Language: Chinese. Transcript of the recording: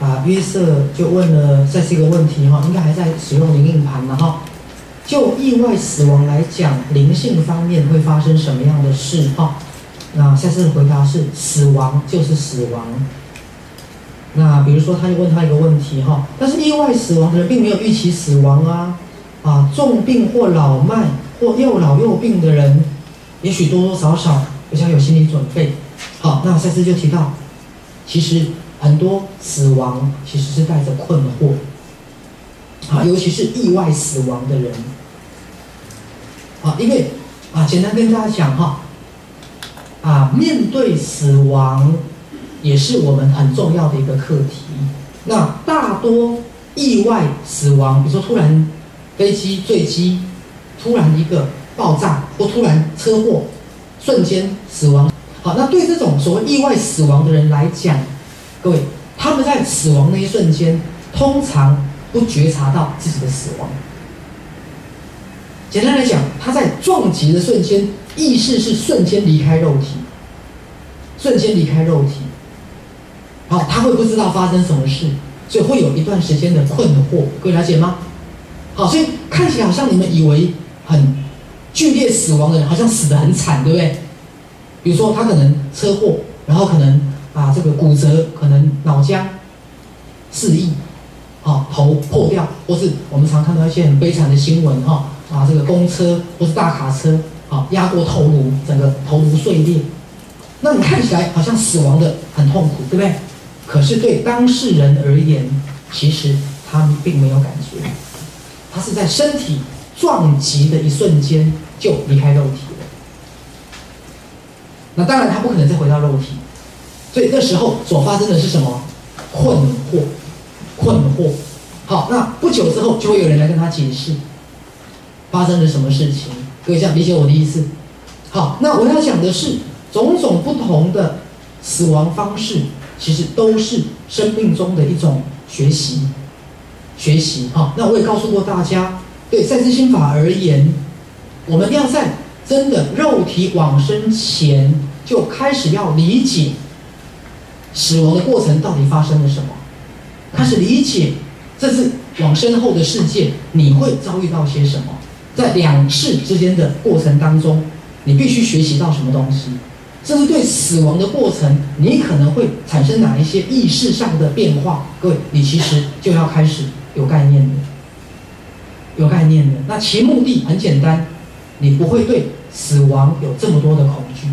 啊，约瑟就问了赛斯一个问题哈，应该还在使用灵硬盘呢哈。就意外死亡来讲，灵性方面会发生什么样的事哈？那赛斯的回答是：死亡就是死亡。那比如说，他就问他一个问题哈，但是意外死亡的人并没有预期死亡啊，啊，重病或老迈或又老又病的人，也许多多少少比较有心理准备。好，那赛斯就提到，其实很多死亡其实是带着困惑，啊，尤其是意外死亡的人，啊，因为啊，简单跟大家讲哈，啊，面对死亡也是我们很重要的一个课题。那大多意外死亡，比如说突然飞机坠机，突然一个爆炸或突然车祸，瞬间死亡。好，那对这种所谓意外死亡的人来讲，各位，他们在死亡那一瞬间，通常不觉察到自己的死亡。简单来讲，他在撞击的瞬间，意识是瞬间离开肉体，瞬间离开肉体。好，他会不知道发生什么事，所以会有一段时间的困惑。各位了解吗？好，所以看起来好像你们以为很剧烈死亡的人，好像死得很惨，对不对？比如说他可能车祸，然后可能啊这个骨折，可能脑浆四溢，啊头破掉，或是我们常看到一些很悲惨的新闻哈啊这个公车或是大卡车啊压过头颅，整个头颅碎裂，那你看起来好像死亡的很痛苦，对不对？可是对当事人而言，其实他并没有感觉，他是在身体撞击的一瞬间就离开肉体了。那当然，他不可能再回到肉体，所以那时候所发生的是什么？困惑，困惑。好，那不久之后就会有人来跟他解释发生了什么事情。各位这样理解我的意思？好，那我要讲的是种种不同的死亡方式，其实都是生命中的一种学习，学习。好，那我也告诉过大家，对赛斯心法而言，我们要在真的肉体往生前。就开始要理解死亡的过程到底发生了什么，开始理解这是往身后的世界，你会遭遇到些什么？在两世之间的过程当中，你必须学习到什么东西？甚至对死亡的过程，你可能会产生哪一些意识上的变化？各位，你其实就要开始有概念的，有概念的。那其目的很简单，你不会对死亡有这么多的恐惧。